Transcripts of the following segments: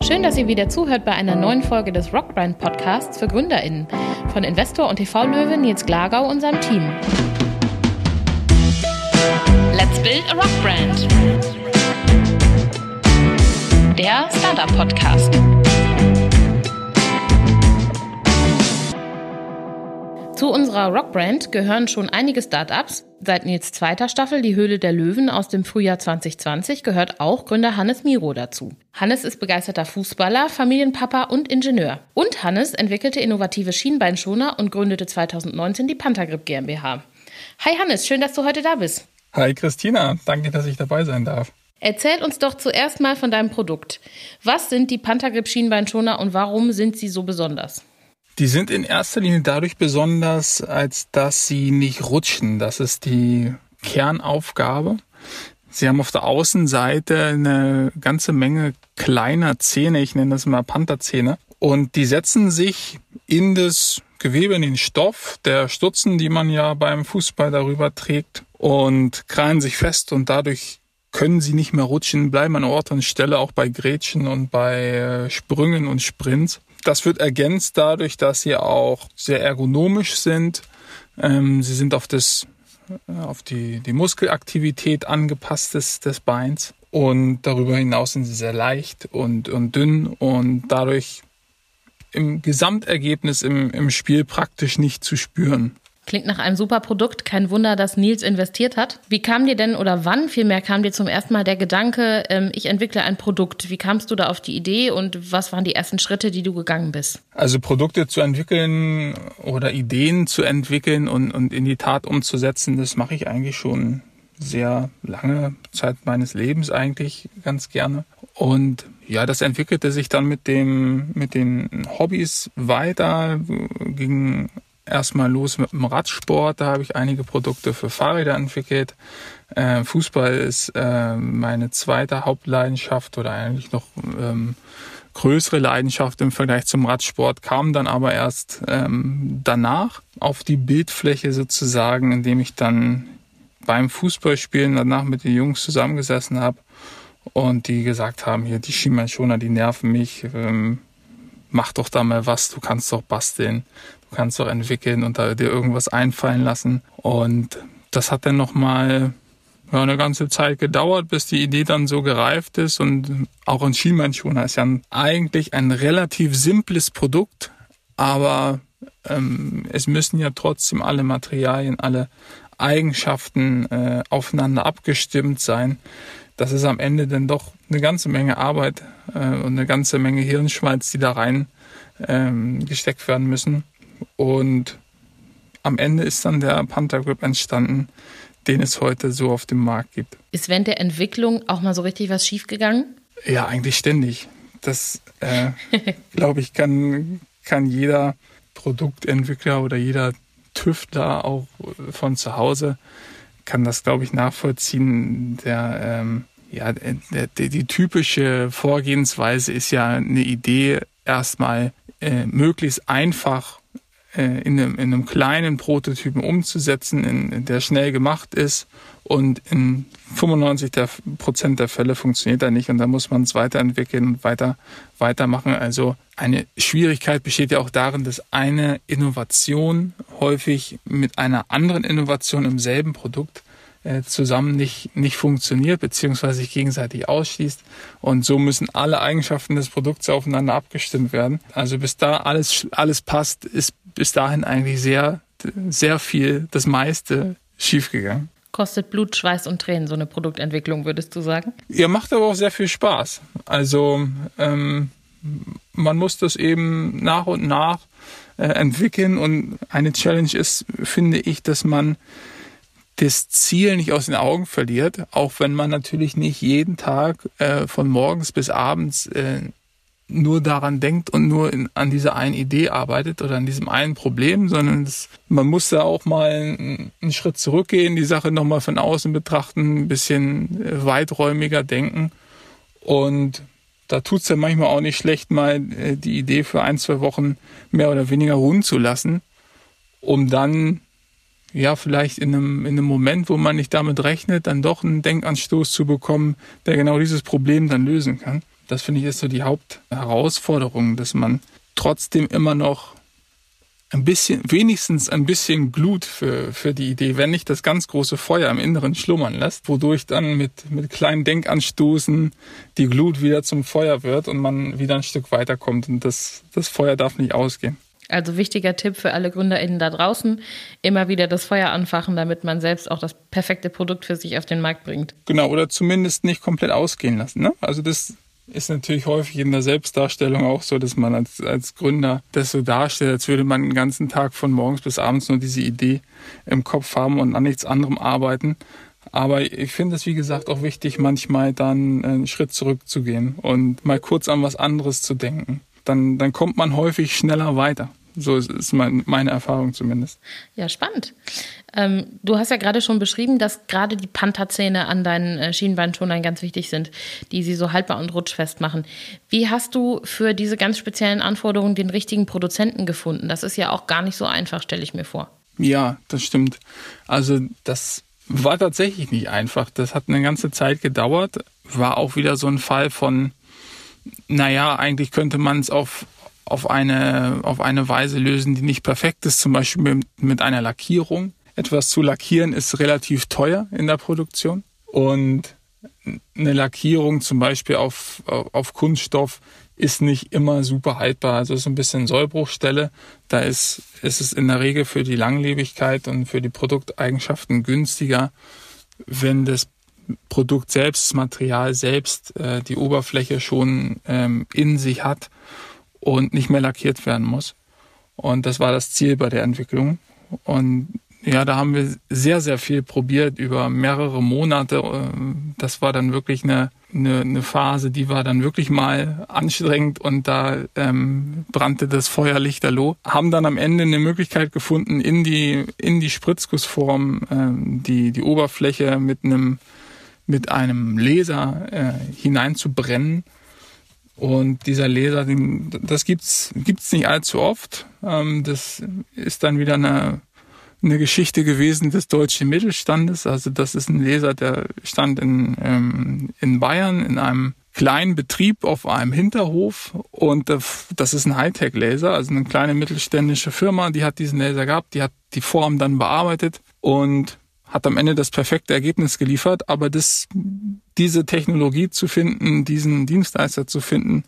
Schön, dass ihr wieder zuhört bei einer neuen Folge des Rockbrand Podcasts für GründerInnen von Investor und TV-Löwe Nils Glagau und seinem Team. Let's build a Rockbrand. Der Startup Podcast. Zu unserer Rockbrand gehören schon einige Startups. Seit Nils zweiter Staffel Die Höhle der Löwen aus dem Frühjahr 2020 gehört auch Gründer Hannes Miro dazu. Hannes ist begeisterter Fußballer, Familienpapa und Ingenieur. Und Hannes entwickelte innovative Schienbeinschoner und gründete 2019 die Panthergrip GmbH. Hi Hannes, schön, dass du heute da bist. Hi Christina, danke, dass ich dabei sein darf. Erzähl uns doch zuerst mal von deinem Produkt. Was sind die Panthergrip Schienbeinschoner und warum sind sie so besonders? Die sind in erster Linie dadurch besonders, als dass sie nicht rutschen. Das ist die Kernaufgabe. Sie haben auf der Außenseite eine ganze Menge kleiner Zähne, ich nenne das mal Pantherzähne, und die setzen sich in das Gewebe, in den Stoff der Stutzen, die man ja beim Fußball darüber trägt, und krallen sich fest und dadurch können sie nicht mehr rutschen, bleiben an Ort und Stelle, auch bei Grätschen und bei äh, Sprüngen und Sprints. Das wird ergänzt dadurch, dass sie auch sehr ergonomisch sind. Ähm, sie sind auf das äh, auf die, die Muskelaktivität angepasst des, des Beins. Und darüber hinaus sind sie sehr leicht und, und dünn und dadurch im Gesamtergebnis im, im Spiel praktisch nicht zu spüren. Klingt nach einem super Produkt. Kein Wunder, dass Nils investiert hat. Wie kam dir denn oder wann vielmehr kam dir zum ersten Mal der Gedanke, ähm, ich entwickle ein Produkt? Wie kamst du da auf die Idee und was waren die ersten Schritte, die du gegangen bist? Also Produkte zu entwickeln oder Ideen zu entwickeln und, und in die Tat umzusetzen, das mache ich eigentlich schon sehr lange Zeit meines Lebens eigentlich ganz gerne. Und ja, das entwickelte sich dann mit dem, mit den Hobbys weiter, ging erstmal los mit dem Radsport. Da habe ich einige Produkte für Fahrräder entwickelt. Äh, Fußball ist äh, meine zweite Hauptleidenschaft oder eigentlich noch ähm, größere Leidenschaft im Vergleich zum Radsport, kam dann aber erst ähm, danach auf die Bildfläche sozusagen, indem ich dann beim Fußballspielen danach mit den Jungs zusammengesessen habe und die gesagt haben, hier die Schienbeinschoner, die nerven mich, ähm, mach doch da mal was, du kannst doch basteln. Du kannst doch entwickeln und dir irgendwas einfallen lassen. Und das hat dann nochmal ja, eine ganze Zeit gedauert, bis die Idee dann so gereift ist. Und auch ein Schienbeinschoner ist ja eigentlich ein relativ simples Produkt, aber ähm, es müssen ja trotzdem alle Materialien, alle Eigenschaften äh, aufeinander abgestimmt sein. Das ist am Ende dann doch eine ganze Menge Arbeit äh, und eine ganze Menge Hirnschmalz, die da rein ähm, gesteckt werden müssen. Und am Ende ist dann der Panther Grip entstanden, den es heute so auf dem Markt gibt. Ist während der Entwicklung auch mal so richtig was schiefgegangen? Ja, eigentlich ständig. Das, äh, glaube ich, kann, kann jeder Produktentwickler oder jeder Tüftler auch von zu Hause kann das, glaube ich, nachvollziehen. Der, ähm, ja, der, der, die typische Vorgehensweise ist ja eine Idee erstmal äh, möglichst einfach äh, in, einem, in einem kleinen Prototypen umzusetzen, in, der schnell gemacht ist und in 95 der Prozent der Fälle funktioniert er nicht und da muss man es weiterentwickeln und weiter weitermachen. Also eine Schwierigkeit besteht ja auch darin, dass eine Innovation häufig mit einer anderen Innovation im selben Produkt zusammen nicht, nicht funktioniert, beziehungsweise sich gegenseitig ausschließt. Und so müssen alle Eigenschaften des Produkts aufeinander abgestimmt werden. Also bis da alles, alles passt, ist bis dahin eigentlich sehr, sehr viel, das meiste schiefgegangen. Kostet Blut, Schweiß und Tränen, so eine Produktentwicklung, würdest du sagen? Ja, macht aber auch sehr viel Spaß. Also ähm, man muss das eben nach und nach äh, entwickeln und eine Challenge ist, finde ich, dass man das Ziel nicht aus den Augen verliert, auch wenn man natürlich nicht jeden Tag äh, von morgens bis abends äh, nur daran denkt und nur in, an dieser einen Idee arbeitet oder an diesem einen Problem, sondern es, man muss da auch mal einen, einen Schritt zurückgehen, die Sache nochmal von außen betrachten, ein bisschen äh, weiträumiger denken. Und da tut's ja manchmal auch nicht schlecht, mal äh, die Idee für ein, zwei Wochen mehr oder weniger ruhen zu lassen, um dann ja, vielleicht in einem, in einem Moment, wo man nicht damit rechnet, dann doch einen Denkanstoß zu bekommen, der genau dieses Problem dann lösen kann. Das finde ich ist so die Hauptherausforderung, dass man trotzdem immer noch ein bisschen, wenigstens ein bisschen Glut für, für die Idee, wenn nicht das ganz große Feuer im Inneren schlummern lässt, wodurch dann mit, mit kleinen Denkanstoßen die Glut wieder zum Feuer wird und man wieder ein Stück weiterkommt und das, das Feuer darf nicht ausgehen. Also wichtiger Tipp für alle GründerInnen da draußen, immer wieder das Feuer anfachen, damit man selbst auch das perfekte Produkt für sich auf den Markt bringt. Genau, oder zumindest nicht komplett ausgehen lassen. Ne? Also das ist natürlich häufig in der Selbstdarstellung auch so, dass man als, als Gründer das so darstellt, als würde man den ganzen Tag von morgens bis abends nur diese Idee im Kopf haben und an nichts anderem arbeiten. Aber ich finde es, wie gesagt, auch wichtig, manchmal dann einen Schritt zurückzugehen und mal kurz an was anderes zu denken. Dann, dann kommt man häufig schneller weiter. So ist mein, meine Erfahrung zumindest. Ja, spannend. Ähm, du hast ja gerade schon beschrieben, dass gerade die Pantherzähne an deinen äh, Schienbeinschonern ganz wichtig sind, die sie so haltbar und rutschfest machen. Wie hast du für diese ganz speziellen Anforderungen den richtigen Produzenten gefunden? Das ist ja auch gar nicht so einfach, stelle ich mir vor. Ja, das stimmt. Also das war tatsächlich nicht einfach. Das hat eine ganze Zeit gedauert. War auch wieder so ein Fall von, naja, eigentlich könnte man es auf auf eine, auf eine Weise lösen, die nicht perfekt ist, zum Beispiel mit, mit einer Lackierung. Etwas zu lackieren ist relativ teuer in der Produktion und eine Lackierung zum Beispiel auf, auf Kunststoff ist nicht immer super haltbar. Also so ein bisschen Sollbruchstelle. Da ist, ist es in der Regel für die Langlebigkeit und für die Produkteigenschaften günstiger, wenn das Produkt selbst, das Material selbst, äh, die Oberfläche schon ähm, in sich hat und nicht mehr lackiert werden muss. Und das war das Ziel bei der Entwicklung. Und ja, da haben wir sehr, sehr viel probiert über mehrere Monate. Das war dann wirklich eine, eine, eine Phase, die war dann wirklich mal anstrengend und da ähm, brannte das Feuer lichterloh. Haben dann am Ende eine Möglichkeit gefunden, in die, in die Spritzgussform ähm, die, die Oberfläche mit einem, mit einem Laser äh, hineinzubrennen und dieser Laser, das gibt's gibt's nicht allzu oft. Ähm, das ist dann wieder eine, eine Geschichte gewesen des deutschen Mittelstandes. Also das ist ein Laser, der stand in, ähm, in Bayern in einem kleinen Betrieb auf einem Hinterhof und das ist ein Hightech-Laser, also eine kleine mittelständische Firma, die hat diesen Laser gehabt, die hat die Form dann bearbeitet und hat am Ende das perfekte Ergebnis geliefert, aber das, diese Technologie zu finden, diesen Dienstleister zu finden,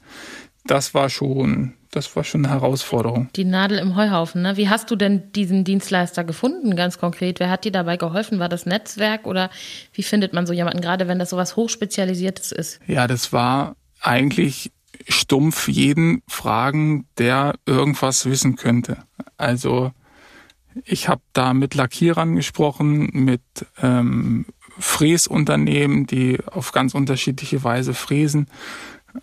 das war schon, das war schon eine Herausforderung. Die Nadel im Heuhaufen, ne? Wie hast du denn diesen Dienstleister gefunden, ganz konkret? Wer hat dir dabei geholfen? War das Netzwerk oder wie findet man so jemanden, gerade wenn das so was Hochspezialisiertes ist? Ja, das war eigentlich stumpf jeden fragen, der irgendwas wissen könnte. Also ich habe da mit Lackierern gesprochen, mit ähm, Fräsunternehmen, die auf ganz unterschiedliche Weise fräsen.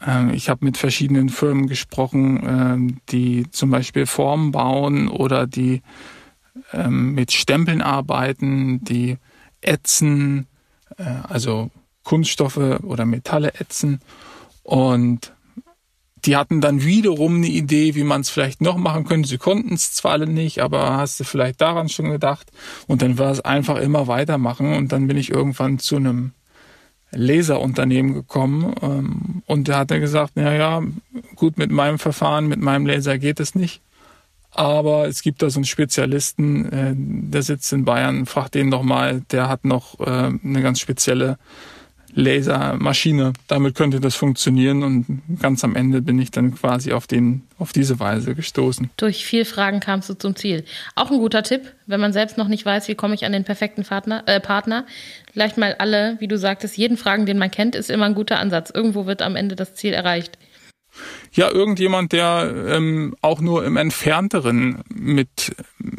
Ähm, ich habe mit verschiedenen Firmen gesprochen, ähm, die zum Beispiel Formen bauen oder die ähm, mit Stempeln arbeiten, die ätzen, äh, also Kunststoffe oder Metalle ätzen. Und die hatten dann wiederum eine Idee, wie man es vielleicht noch machen könnte. Sie konnten es zwar alle nicht, aber hast du vielleicht daran schon gedacht? Und dann war es einfach immer weitermachen. Und dann bin ich irgendwann zu einem Laserunternehmen gekommen ähm, und der hat dann gesagt, na ja, gut, mit meinem Verfahren, mit meinem Laser geht es nicht. Aber es gibt da so einen Spezialisten, äh, der sitzt in Bayern, fragt den doch mal, der hat noch äh, eine ganz spezielle Lasermaschine. Damit könnte das funktionieren und ganz am Ende bin ich dann quasi auf den, auf diese Weise gestoßen. Durch viel Fragen kamst du zum Ziel. Auch ein guter Tipp, wenn man selbst noch nicht weiß, wie komme ich an den perfekten Partner, äh, Partner. Vielleicht mal alle, wie du sagtest, jeden Fragen, den man kennt, ist immer ein guter Ansatz. Irgendwo wird am Ende das Ziel erreicht. Ja, irgendjemand, der ähm, auch nur im Entfernteren mit,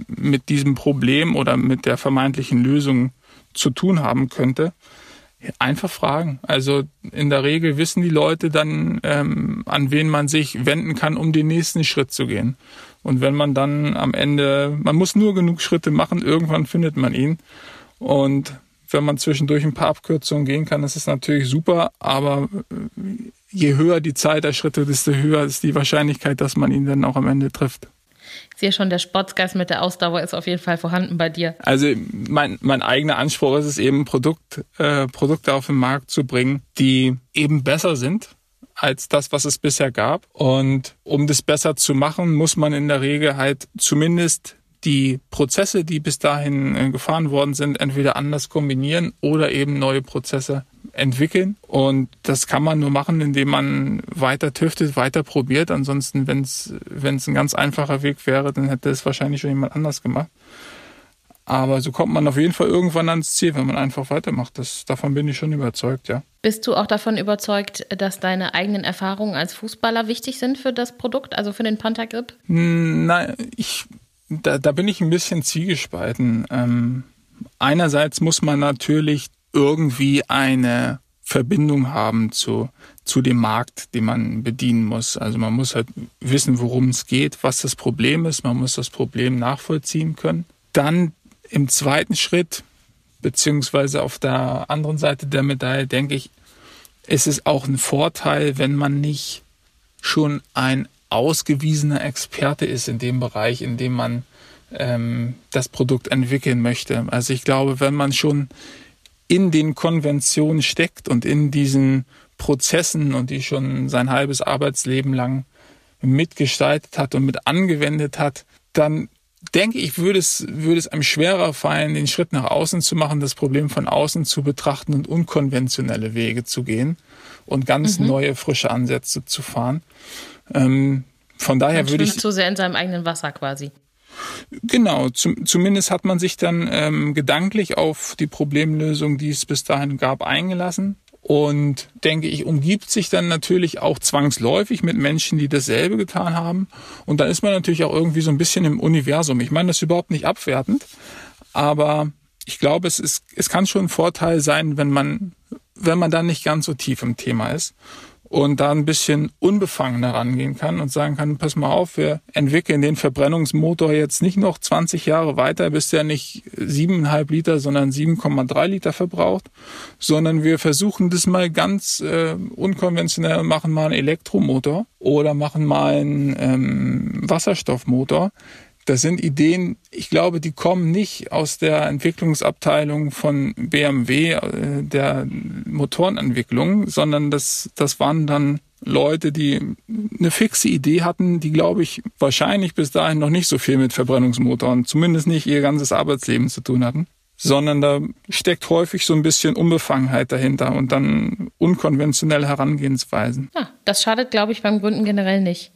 mit diesem Problem oder mit der vermeintlichen Lösung zu tun haben könnte. Einfach fragen. Also in der Regel wissen die Leute dann, ähm, an wen man sich wenden kann, um den nächsten Schritt zu gehen. Und wenn man dann am Ende, man muss nur genug Schritte machen, irgendwann findet man ihn. Und wenn man zwischendurch ein paar Abkürzungen gehen kann, das ist natürlich super, aber äh, je höher die Zeit der Schritte, desto höher ist die Wahrscheinlichkeit, dass man ihn dann auch am Ende trifft. Ich sehe schon, der Sportsgeist mit der Ausdauer ist auf jeden Fall vorhanden bei dir. Also mein, mein eigener Anspruch ist es eben, Produkt, äh, Produkte auf den Markt zu bringen, die eben besser sind als das, was es bisher gab. Und um das besser zu machen, muss man in der Regel halt zumindest die Prozesse, die bis dahin äh, gefahren worden sind, entweder anders kombinieren oder eben neue Prozesse entwickeln. Und das kann man nur machen, indem man weiter tüftet, weiter probiert. Ansonsten, wenn es wenn es ein ganz einfacher Weg wäre, dann hätte es wahrscheinlich schon jemand anders gemacht. Aber so kommt man auf jeden Fall irgendwann ans Ziel, wenn man einfach weitermacht. Das, davon bin ich schon überzeugt, ja. Bist du auch davon überzeugt, dass deine eigenen Erfahrungen als Fußballer wichtig sind für das Produkt, also für den Panther-Grip? Nein, ich, da, da bin ich ein bisschen zwiegespalten. Ähm, einerseits muss man natürlich irgendwie eine Verbindung haben zu, zu dem Markt, den man bedienen muss. Also man muss halt wissen, worum es geht, was das Problem ist. Man muss das Problem nachvollziehen können. Dann im zweiten Schritt, beziehungsweise auf der anderen Seite der Medaille, denke ich, ist es auch ein Vorteil, wenn man nicht schon ein ausgewiesener Experte ist in dem Bereich, in dem man ähm, das Produkt entwickeln möchte. Also ich glaube, wenn man schon in den Konventionen steckt und in diesen Prozessen und die schon sein halbes Arbeitsleben lang mitgestaltet hat und mit angewendet hat, dann denke ich, würde es, würde es einem schwerer fallen, den Schritt nach außen zu machen, das Problem von außen zu betrachten und unkonventionelle Wege zu gehen und ganz mhm. neue, frische Ansätze zu fahren. Ähm, von daher Man würde ich. Zu sehr in seinem eigenen Wasser quasi. Genau, zum, zumindest hat man sich dann ähm, gedanklich auf die Problemlösung, die es bis dahin gab, eingelassen und denke ich, umgibt sich dann natürlich auch zwangsläufig mit Menschen, die dasselbe getan haben. Und dann ist man natürlich auch irgendwie so ein bisschen im Universum. Ich meine das ist überhaupt nicht abwertend, aber ich glaube, es ist, es kann schon ein Vorteil sein, wenn man, wenn man dann nicht ganz so tief im Thema ist und da ein bisschen unbefangener rangehen kann und sagen kann, pass mal auf, wir entwickeln den Verbrennungsmotor jetzt nicht noch 20 Jahre weiter, bis der nicht 7,5 Liter, sondern 7,3 Liter verbraucht, sondern wir versuchen das mal ganz äh, unkonventionell und machen mal einen Elektromotor oder machen mal einen ähm, Wasserstoffmotor, das sind Ideen, ich glaube, die kommen nicht aus der Entwicklungsabteilung von BMW, äh, der Motorenentwicklung, sondern das, das waren dann Leute, die eine fixe Idee hatten, die, glaube ich, wahrscheinlich bis dahin noch nicht so viel mit Verbrennungsmotoren, zumindest nicht ihr ganzes Arbeitsleben zu tun hatten sondern da steckt häufig so ein bisschen Unbefangenheit dahinter und dann unkonventionelle Herangehensweisen. Ja, das schadet, glaube ich, beim Gründen generell nicht.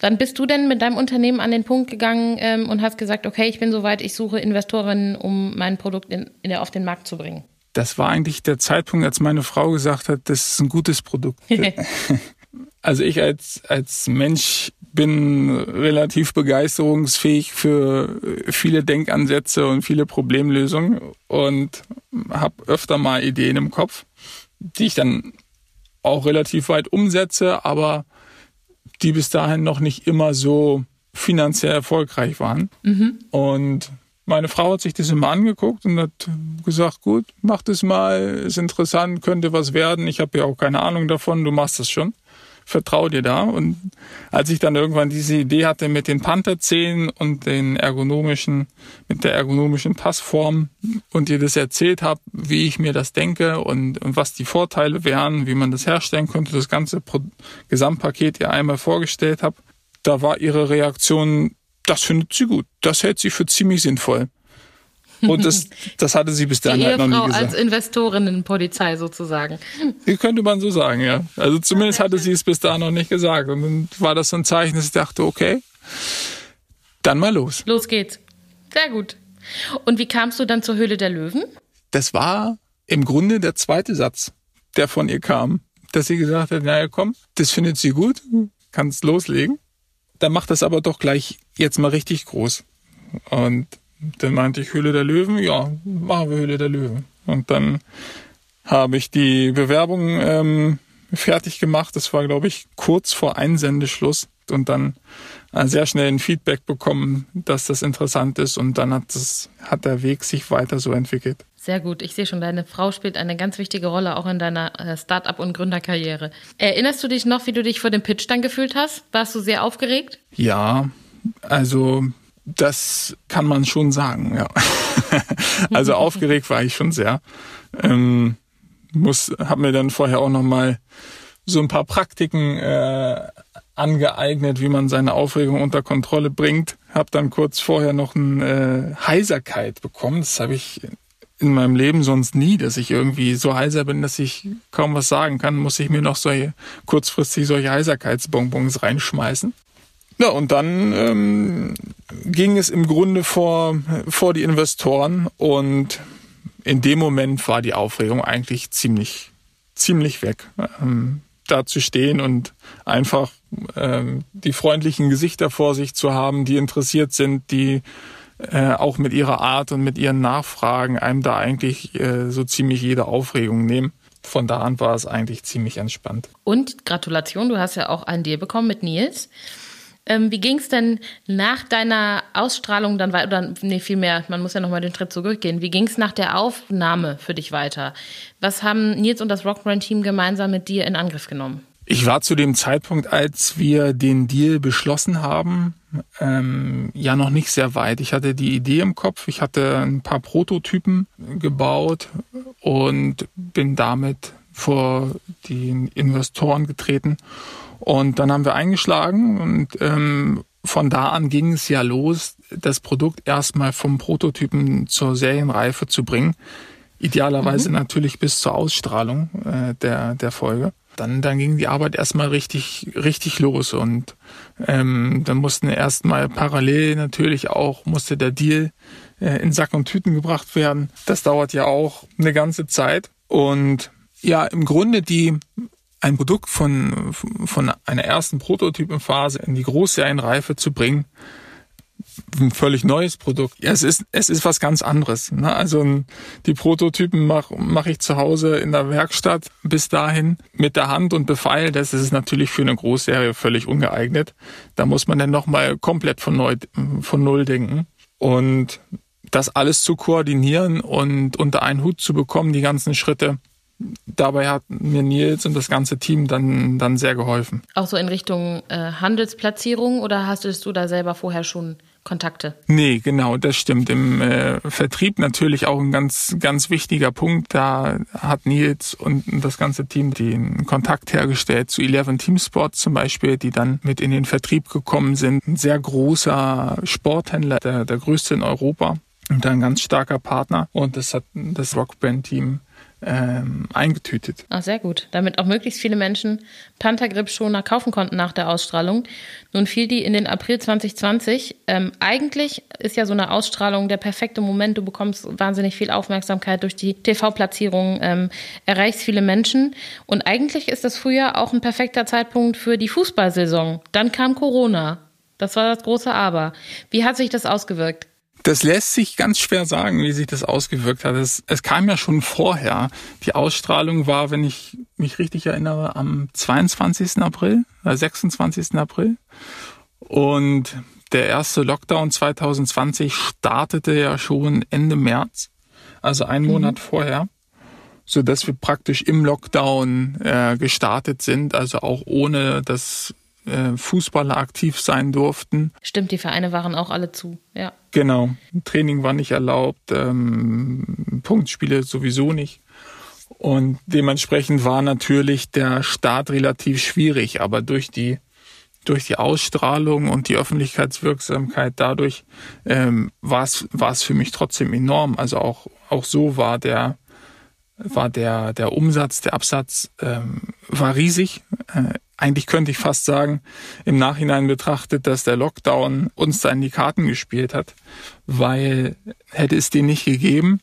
Wann bist du denn mit deinem Unternehmen an den Punkt gegangen ähm, und hast gesagt, okay, ich bin soweit, ich suche Investorinnen, um mein Produkt in, in der, auf den Markt zu bringen? Das war eigentlich der Zeitpunkt, als meine Frau gesagt hat, das ist ein gutes Produkt. also ich als, als Mensch bin relativ begeisterungsfähig für viele Denkansätze und viele Problemlösungen und habe öfter mal Ideen im Kopf, die ich dann auch relativ weit umsetze, aber die bis dahin noch nicht immer so finanziell erfolgreich waren. Mhm. Und meine Frau hat sich das immer angeguckt und hat gesagt, gut, mach das mal, ist interessant, könnte was werden. Ich habe ja auch keine Ahnung davon, du machst das schon vertrau dir da. Und als ich dann irgendwann diese Idee hatte mit den Pantherzähnen und den ergonomischen, mit der ergonomischen Passform und dir das erzählt habe, wie ich mir das denke und, und was die Vorteile wären, wie man das herstellen könnte, das ganze Pro Gesamtpaket ihr einmal vorgestellt habe, da war ihre Reaktion, das findet sie gut. Das hält sie für ziemlich sinnvoll. Und das, das hatte sie bis dahin halt noch nie gesagt. als Investorinnenpolizei sozusagen. Die könnte man so sagen, ja. Also zumindest hatte sie es bis dahin noch nicht gesagt. Und dann war das so ein Zeichen, dass ich dachte, okay, dann mal los. Los geht's. Sehr gut. Und wie kamst du dann zur Höhle der Löwen? Das war im Grunde der zweite Satz, der von ihr kam. Dass sie gesagt hat, naja, komm, das findet sie gut, kannst loslegen. Dann macht das aber doch gleich jetzt mal richtig groß. Und dann meinte ich Höhle der Löwen, ja, machen wir Höhle der Löwen. Und dann habe ich die Bewerbung ähm, fertig gemacht. Das war, glaube ich, kurz vor Einsendeschluss und dann äh, sehr schnell ein Feedback bekommen, dass das interessant ist und dann hat, das, hat der Weg sich weiter so entwickelt. Sehr gut. Ich sehe schon, deine Frau spielt eine ganz wichtige Rolle auch in deiner äh, Start-up- und Gründerkarriere. Erinnerst du dich noch, wie du dich vor dem Pitch dann gefühlt hast? Warst du sehr aufgeregt? Ja, also das kann man schon sagen, ja. also aufgeregt war ich schon sehr. Ähm, muss, hab mir dann vorher auch noch mal so ein paar Praktiken äh, angeeignet, wie man seine Aufregung unter Kontrolle bringt. Hab dann kurz vorher noch eine äh, Heiserkeit bekommen. Das habe ich in meinem Leben sonst nie, dass ich irgendwie so heiser bin, dass ich kaum was sagen kann, muss ich mir noch solche kurzfristig solche Heiserkeitsbonbons reinschmeißen. Ja, und dann ähm, ging es im Grunde vor, vor die Investoren und in dem Moment war die Aufregung eigentlich ziemlich, ziemlich weg. Ähm, da zu stehen und einfach ähm, die freundlichen Gesichter vor sich zu haben, die interessiert sind, die äh, auch mit ihrer Art und mit ihren Nachfragen einem da eigentlich äh, so ziemlich jede Aufregung nehmen. Von da an war es eigentlich ziemlich entspannt. Und Gratulation, du hast ja auch einen Deal bekommen mit Nils. Ähm, wie ging es denn nach deiner Ausstrahlung dann weiter? Nee, vielmehr, man muss ja nochmal den Schritt zurückgehen. Wie ging es nach der Aufnahme für dich weiter? Was haben Nils und das Rockbrand-Team gemeinsam mit dir in Angriff genommen? Ich war zu dem Zeitpunkt, als wir den Deal beschlossen haben, ähm, ja noch nicht sehr weit. Ich hatte die Idee im Kopf, ich hatte ein paar Prototypen gebaut und bin damit vor die Investoren getreten und dann haben wir eingeschlagen und ähm, von da an ging es ja los, das Produkt erstmal vom Prototypen zur Serienreife zu bringen. Idealerweise mhm. natürlich bis zur Ausstrahlung äh, der, der Folge. Dann, dann ging die Arbeit erstmal richtig, richtig los und ähm, dann mussten erstmal parallel natürlich auch, musste der Deal äh, in Sack und Tüten gebracht werden. Das dauert ja auch eine ganze Zeit. Und ja, im Grunde die ein Produkt von, von einer ersten Prototypenphase in die Großserienreife zu bringen, ein völlig neues Produkt. Ja, es ist, es ist was ganz anderes. Ne? Also die Prototypen mache mach ich zu Hause in der Werkstatt bis dahin mit der Hand und befeile. Das ist natürlich für eine Großserie völlig ungeeignet. Da muss man dann nochmal komplett von, neu, von Null denken. Und das alles zu koordinieren und unter einen Hut zu bekommen, die ganzen Schritte, dabei hat mir Nils und das ganze Team dann, dann sehr geholfen. Auch so in Richtung äh, Handelsplatzierung oder hast du da selber vorher schon Kontakte? Nee, genau, das stimmt. Im äh, Vertrieb natürlich auch ein ganz, ganz wichtiger Punkt. Da hat Nils und das ganze Team den Kontakt hergestellt zu Eleven Team Sports zum Beispiel, die dann mit in den Vertrieb gekommen sind. Ein sehr großer Sporthändler, der, der größte in Europa und ein ganz starker Partner. Und das hat das Rockband-Team ähm, eingetütet. Ach, sehr gut. Damit auch möglichst viele Menschen Panthergrip-Schoner kaufen konnten nach der Ausstrahlung. Nun fiel die in den April 2020. Ähm, eigentlich ist ja so eine Ausstrahlung der perfekte Moment. Du bekommst wahnsinnig viel Aufmerksamkeit durch die TV-Platzierung, ähm, erreichst viele Menschen. Und eigentlich ist das Frühjahr auch ein perfekter Zeitpunkt für die Fußballsaison. Dann kam Corona. Das war das große Aber. Wie hat sich das ausgewirkt? Das lässt sich ganz schwer sagen, wie sich das ausgewirkt hat. Es, es kam ja schon vorher. Die Ausstrahlung war, wenn ich mich richtig erinnere, am 22. April, äh 26. April. Und der erste Lockdown 2020 startete ja schon Ende März, also einen mhm. Monat vorher, so dass wir praktisch im Lockdown äh, gestartet sind, also auch ohne dass äh, Fußballer aktiv sein durften. Stimmt, die Vereine waren auch alle zu, ja. Genau, Training war nicht erlaubt, ähm, Punktspiele sowieso nicht. Und dementsprechend war natürlich der Start relativ schwierig, aber durch die durch die Ausstrahlung und die Öffentlichkeitswirksamkeit dadurch ähm, war es war es für mich trotzdem enorm. Also auch auch so war der war der der Umsatz, der Absatz ähm, war riesig. Äh, eigentlich könnte ich fast sagen, im Nachhinein betrachtet, dass der Lockdown uns da in die Karten gespielt hat, weil hätte es den nicht gegeben,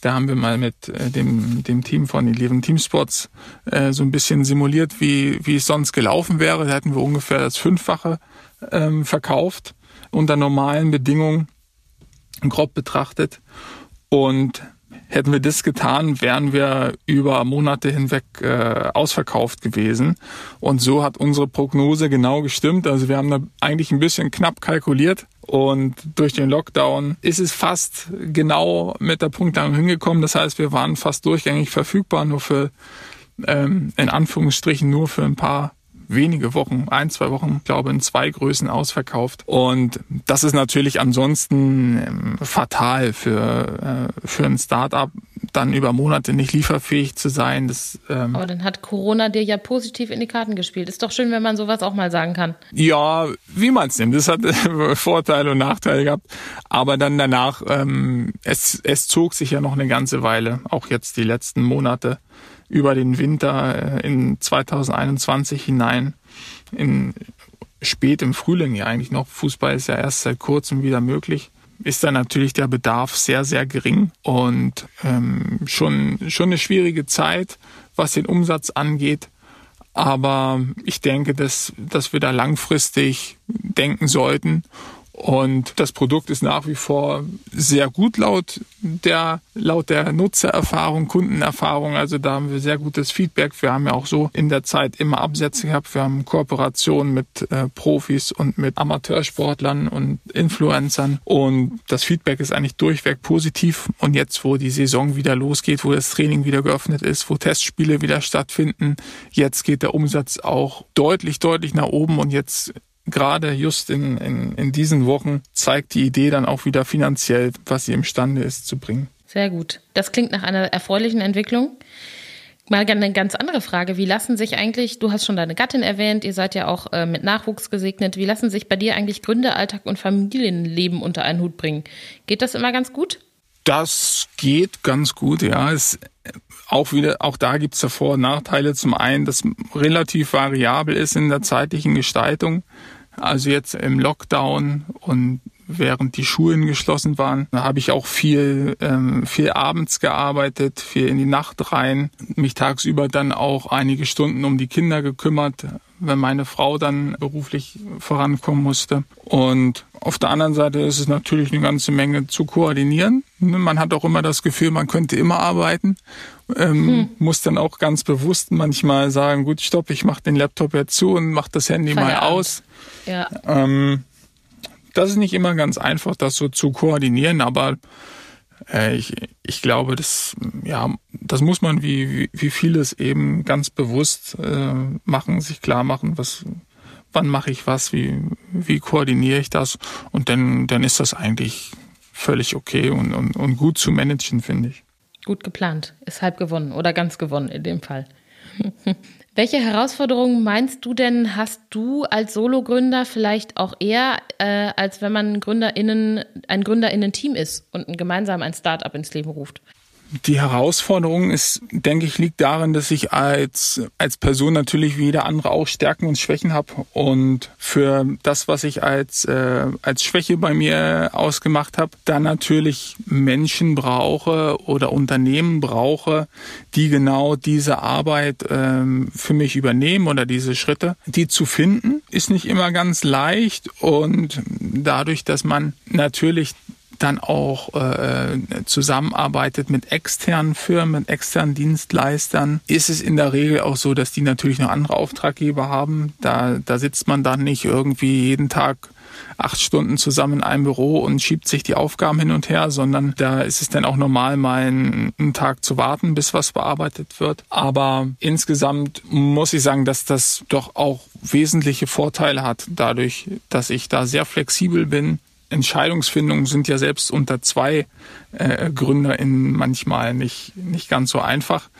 da haben wir mal mit äh, dem, dem Team von Eleven Teamsports äh, so ein bisschen simuliert, wie, wie es sonst gelaufen wäre. Da hätten wir ungefähr das Fünffache ähm, verkauft unter normalen Bedingungen, grob betrachtet. Und Hätten wir das getan, wären wir über Monate hinweg äh, ausverkauft gewesen. Und so hat unsere Prognose genau gestimmt. Also wir haben da eigentlich ein bisschen knapp kalkuliert. Und durch den Lockdown ist es fast genau mit der Punktlandung hingekommen. Das heißt, wir waren fast durchgängig verfügbar, nur für, ähm, in Anführungsstrichen, nur für ein paar wenige Wochen, ein, zwei Wochen, ich glaube in zwei Größen ausverkauft. Und das ist natürlich ansonsten ähm, fatal für, äh, für ein Startup, dann über Monate nicht lieferfähig zu sein. Das, ähm Aber dann hat Corona dir ja positiv in die Karten gespielt. Ist doch schön, wenn man sowas auch mal sagen kann. Ja, wie man es nimmt. Das hat Vorteile und Nachteile gehabt. Aber dann danach, ähm, es, es zog sich ja noch eine ganze Weile, auch jetzt die letzten Monate über den Winter äh, in 2021 hinein. In, spät im Frühling ja eigentlich noch. Fußball ist ja erst seit kurzem wieder möglich ist dann natürlich der Bedarf sehr, sehr gering und ähm, schon, schon eine schwierige Zeit, was den Umsatz angeht. Aber ich denke, dass, dass wir da langfristig denken sollten und das Produkt ist nach wie vor sehr gut laut der, laut der Nutzererfahrung, Kundenerfahrung. Also da haben wir sehr gutes Feedback. Wir haben ja auch so in der Zeit immer Absätze gehabt. Wir haben Kooperationen mit äh, Profis und mit Amateursportlern und Influencern. Und das Feedback ist eigentlich durchweg positiv. Und jetzt, wo die Saison wieder losgeht, wo das Training wieder geöffnet ist, wo Testspiele wieder stattfinden, jetzt geht der Umsatz auch deutlich, deutlich nach oben. Und jetzt gerade just in, in, in diesen Wochen zeigt die Idee dann auch wieder finanziell, was sie imstande ist zu bringen. Sehr gut. Das klingt nach einer erfreulichen Entwicklung. Mal eine ganz andere Frage. Wie lassen sich eigentlich, du hast schon deine Gattin erwähnt, ihr seid ja auch äh, mit Nachwuchs gesegnet, wie lassen sich bei dir eigentlich Gründeralltag und Familienleben unter einen Hut bringen? Geht das immer ganz gut? Das geht ganz gut, ja. Es, auch wieder, auch da gibt's ja Vor- und Nachteile. Zum einen, dass relativ variabel ist in der zeitlichen Gestaltung. Also jetzt im Lockdown und während die Schulen geschlossen waren, habe ich auch viel, ähm, viel abends gearbeitet, viel in die Nacht rein, mich tagsüber dann auch einige Stunden um die Kinder gekümmert, wenn meine Frau dann beruflich vorankommen musste. Und auf der anderen Seite ist es natürlich eine ganze Menge zu koordinieren. Man hat auch immer das Gefühl, man könnte immer arbeiten. Ähm, hm. Muss dann auch ganz bewusst manchmal sagen, gut, stopp, ich mache den Laptop jetzt zu und mache das Handy Feierabend. mal aus. Ja. Ähm, das ist nicht immer ganz einfach, das so zu koordinieren, aber äh, ich, ich glaube, das, ja, das muss man wie, wie, wie vieles eben ganz bewusst äh, machen, sich klar machen, was, wann mache ich was, wie, wie koordiniere ich das und dann, dann ist das eigentlich völlig okay und, und, und gut zu managen, finde ich. Gut geplant, ist halb gewonnen oder ganz gewonnen in dem Fall. Welche Herausforderungen meinst du denn, hast du als Solo-Gründer vielleicht auch eher, äh, als wenn man GründerInnen, ein GründerInnen-Team ist und gemeinsam ein Startup ins Leben ruft? Die Herausforderung ist, denke ich, liegt darin, dass ich als, als Person natürlich wie jeder andere auch Stärken und Schwächen habe. Und für das, was ich als, äh, als Schwäche bei mir ausgemacht habe, dann natürlich Menschen brauche oder Unternehmen brauche, die genau diese Arbeit ähm, für mich übernehmen oder diese Schritte. Die zu finden, ist nicht immer ganz leicht. Und dadurch, dass man natürlich dann auch äh, zusammenarbeitet mit externen Firmen, mit externen Dienstleistern, ist es in der Regel auch so, dass die natürlich noch andere Auftraggeber haben. Da, da sitzt man dann nicht irgendwie jeden Tag acht Stunden zusammen in einem Büro und schiebt sich die Aufgaben hin und her, sondern da ist es dann auch normal, mal einen, einen Tag zu warten, bis was bearbeitet wird. Aber insgesamt muss ich sagen, dass das doch auch wesentliche Vorteile hat, dadurch, dass ich da sehr flexibel bin, Entscheidungsfindungen sind ja selbst unter zwei äh, GründerInnen manchmal nicht, nicht ganz so einfach.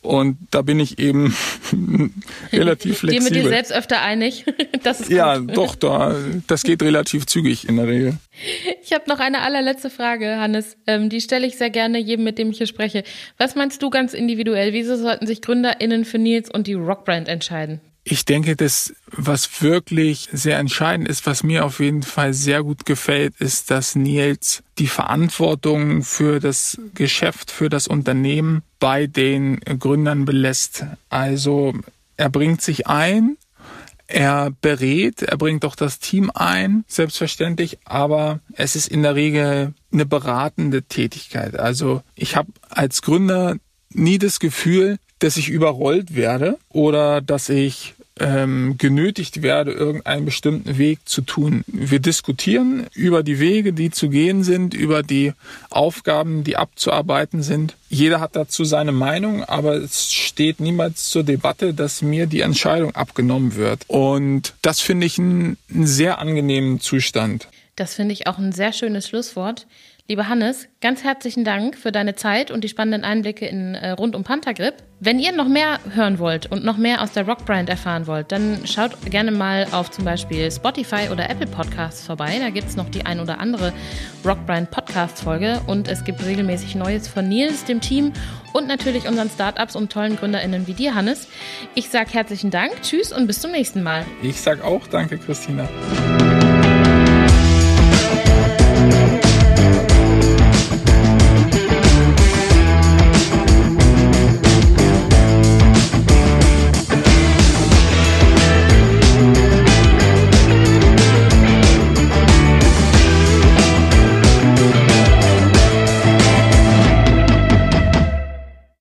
Und da bin ich eben relativ flexibel. Geh mit dir selbst öfter einig. Das ist ja, gut. doch, da, das geht relativ zügig in der Regel. Ich habe noch eine allerletzte Frage, Hannes. Ähm, die stelle ich sehr gerne jedem, mit dem ich hier spreche. Was meinst du ganz individuell? Wieso sollten sich GründerInnen für Nils und die Rockbrand entscheiden? Ich denke, das, was wirklich sehr entscheidend ist, was mir auf jeden Fall sehr gut gefällt, ist, dass Nils die Verantwortung für das Geschäft, für das Unternehmen bei den Gründern belässt. Also er bringt sich ein, er berät, er bringt auch das Team ein, selbstverständlich, aber es ist in der Regel eine beratende Tätigkeit. Also ich habe als Gründer nie das Gefühl, dass ich überrollt werde oder dass ich ähm, genötigt werde, irgendeinen bestimmten Weg zu tun. Wir diskutieren über die Wege, die zu gehen sind, über die Aufgaben, die abzuarbeiten sind. Jeder hat dazu seine Meinung, aber es steht niemals zur Debatte, dass mir die Entscheidung abgenommen wird. Und das finde ich einen, einen sehr angenehmen Zustand. Das finde ich auch ein sehr schönes Schlusswort. Lieber Hannes, ganz herzlichen Dank für deine Zeit und die spannenden Einblicke in äh, rund um Panthergrip. Wenn ihr noch mehr hören wollt und noch mehr aus der Rockbrand erfahren wollt, dann schaut gerne mal auf zum Beispiel Spotify oder Apple Podcasts vorbei. Da gibt es noch die ein oder andere Rockbrand Podcast Folge und es gibt regelmäßig Neues von Nils, dem Team und natürlich unseren Startups und tollen GründerInnen wie dir, Hannes. Ich sage herzlichen Dank, tschüss und bis zum nächsten Mal. Ich sage auch danke, Christina.